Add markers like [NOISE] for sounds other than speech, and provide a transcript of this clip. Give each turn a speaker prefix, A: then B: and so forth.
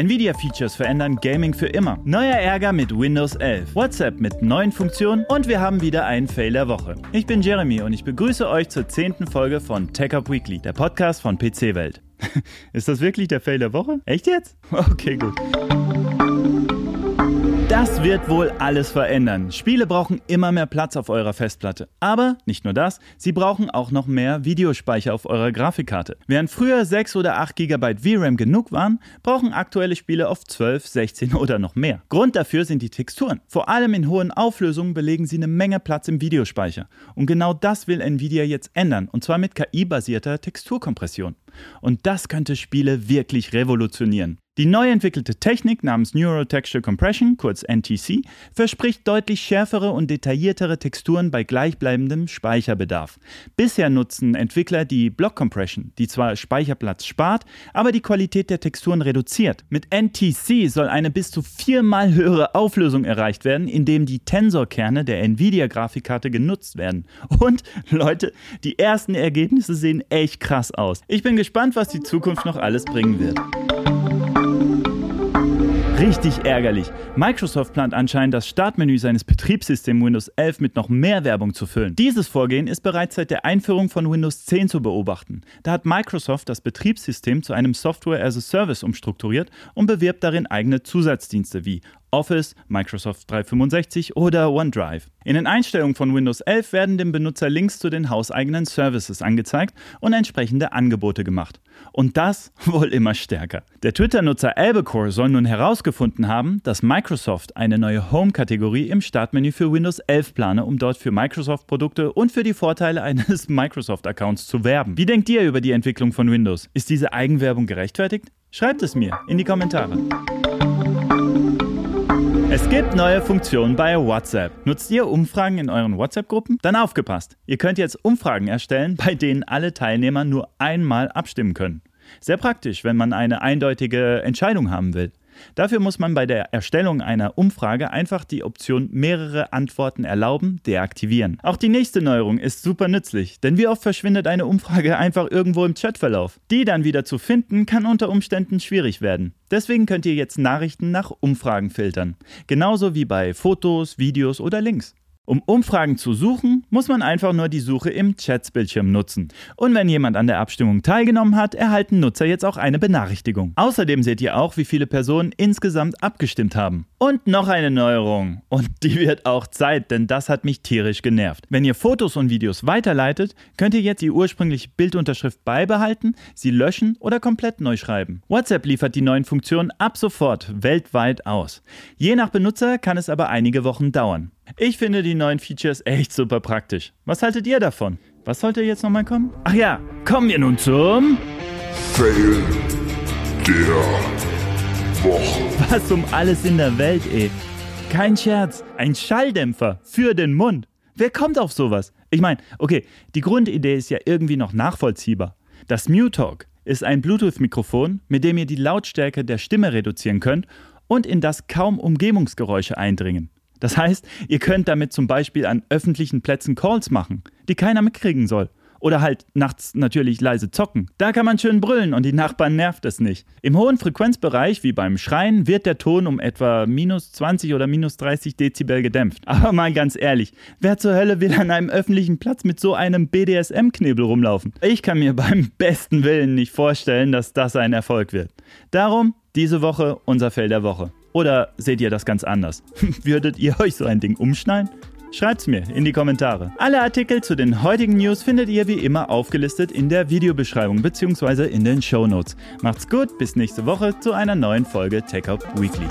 A: Nvidia-Features verändern Gaming für immer. Neuer Ärger mit Windows 11. WhatsApp mit neuen Funktionen und wir haben wieder einen Fail der Woche. Ich bin Jeremy und ich begrüße euch zur zehnten Folge von Tech Up Weekly, der Podcast von PC Welt. [LAUGHS] Ist das wirklich der Fail der Woche? Echt jetzt? Okay, gut. Das wird wohl alles verändern. Spiele brauchen immer mehr Platz auf eurer Festplatte. Aber nicht nur das, sie brauchen auch noch mehr Videospeicher auf eurer Grafikkarte. Während früher 6 oder 8 GB VRAM genug waren, brauchen aktuelle Spiele oft 12, 16 oder noch mehr. Grund dafür sind die Texturen. Vor allem in hohen Auflösungen belegen sie eine Menge Platz im Videospeicher. Und genau das will Nvidia jetzt ändern, und zwar mit KI-basierter Texturkompression. Und das könnte Spiele wirklich revolutionieren. Die neu entwickelte Technik namens Neural Texture Compression, kurz NTC, verspricht deutlich schärfere und detailliertere Texturen bei gleichbleibendem Speicherbedarf. Bisher nutzen Entwickler die Block Compression, die zwar Speicherplatz spart, aber die Qualität der Texturen reduziert. Mit NTC soll eine bis zu viermal höhere Auflösung erreicht werden, indem die Tensorkerne der Nvidia-Grafikkarte genutzt werden. Und Leute, die ersten Ergebnisse sehen echt krass aus. Ich bin gespannt, was die Zukunft noch alles bringen wird. Richtig ärgerlich. Microsoft plant anscheinend das Startmenü seines Betriebssystems Windows 11 mit noch mehr Werbung zu füllen. Dieses Vorgehen ist bereits seit der Einführung von Windows 10 zu beobachten. Da hat Microsoft das Betriebssystem zu einem Software as a Service umstrukturiert und bewirbt darin eigene Zusatzdienste wie Office, Microsoft 365 oder OneDrive. In den Einstellungen von Windows 11 werden dem Benutzer Links zu den hauseigenen Services angezeigt und entsprechende Angebote gemacht. Und das [LAUGHS] wohl immer stärker. Der Twitter-Nutzer Albacore soll nun herausgefunden haben, dass Microsoft eine neue Home-Kategorie im Startmenü für Windows 11 plane, um dort für Microsoft-Produkte und für die Vorteile eines [LAUGHS] Microsoft-Accounts zu werben. Wie denkt ihr über die Entwicklung von Windows? Ist diese Eigenwerbung gerechtfertigt? Schreibt es mir in die Kommentare. Gibt neue Funktionen bei WhatsApp. Nutzt ihr Umfragen in euren WhatsApp-Gruppen? Dann aufgepasst. Ihr könnt jetzt Umfragen erstellen, bei denen alle Teilnehmer nur einmal abstimmen können. Sehr praktisch, wenn man eine eindeutige Entscheidung haben will. Dafür muss man bei der Erstellung einer Umfrage einfach die Option mehrere Antworten erlauben deaktivieren. Auch die nächste Neuerung ist super nützlich, denn wie oft verschwindet eine Umfrage einfach irgendwo im Chatverlauf? Die dann wieder zu finden, kann unter Umständen schwierig werden. Deswegen könnt ihr jetzt Nachrichten nach Umfragen filtern. Genauso wie bei Fotos, Videos oder Links. Um Umfragen zu suchen, muss man einfach nur die Suche im Chatsbildschirm nutzen. Und wenn jemand an der Abstimmung teilgenommen hat, erhalten Nutzer jetzt auch eine Benachrichtigung. Außerdem seht ihr auch, wie viele Personen insgesamt abgestimmt haben. Und noch eine Neuerung. Und die wird auch Zeit, denn das hat mich tierisch genervt. Wenn ihr Fotos und Videos weiterleitet, könnt ihr jetzt die ursprüngliche Bildunterschrift beibehalten, sie löschen oder komplett neu schreiben. WhatsApp liefert die neuen Funktionen ab sofort weltweit aus. Je nach Benutzer kann es aber einige Wochen dauern. Ich finde die neuen Features echt super praktisch. Was haltet ihr davon? Was sollte jetzt nochmal kommen? Ach ja, kommen wir nun zum
B: Fail der Woche.
A: Was um alles in der Welt, ey. Kein Scherz, ein Schalldämpfer für den Mund. Wer kommt auf sowas? Ich meine, okay, die Grundidee ist ja irgendwie noch nachvollziehbar. Das MuTalk ist ein Bluetooth-Mikrofon, mit dem ihr die Lautstärke der Stimme reduzieren könnt und in das kaum Umgebungsgeräusche eindringen. Das heißt, ihr könnt damit zum Beispiel an öffentlichen Plätzen Calls machen, die keiner mitkriegen soll. Oder halt nachts natürlich leise zocken. Da kann man schön brüllen und die Nachbarn nervt es nicht. Im hohen Frequenzbereich, wie beim Schreien, wird der Ton um etwa minus 20 oder minus 30 Dezibel gedämpft. Aber mal ganz ehrlich, wer zur Hölle will an einem öffentlichen Platz mit so einem BDSM-Knebel rumlaufen? Ich kann mir beim besten Willen nicht vorstellen, dass das ein Erfolg wird. Darum diese Woche unser Fell der Woche. Oder seht ihr das ganz anders? [LAUGHS] Würdet ihr euch so ein Ding umschneiden? Schreibt's mir in die Kommentare. Alle Artikel zu den heutigen News findet ihr wie immer aufgelistet in der Videobeschreibung bzw. in den Show Notes. Macht's gut, bis nächste Woche zu einer neuen Folge Tech Up Weekly.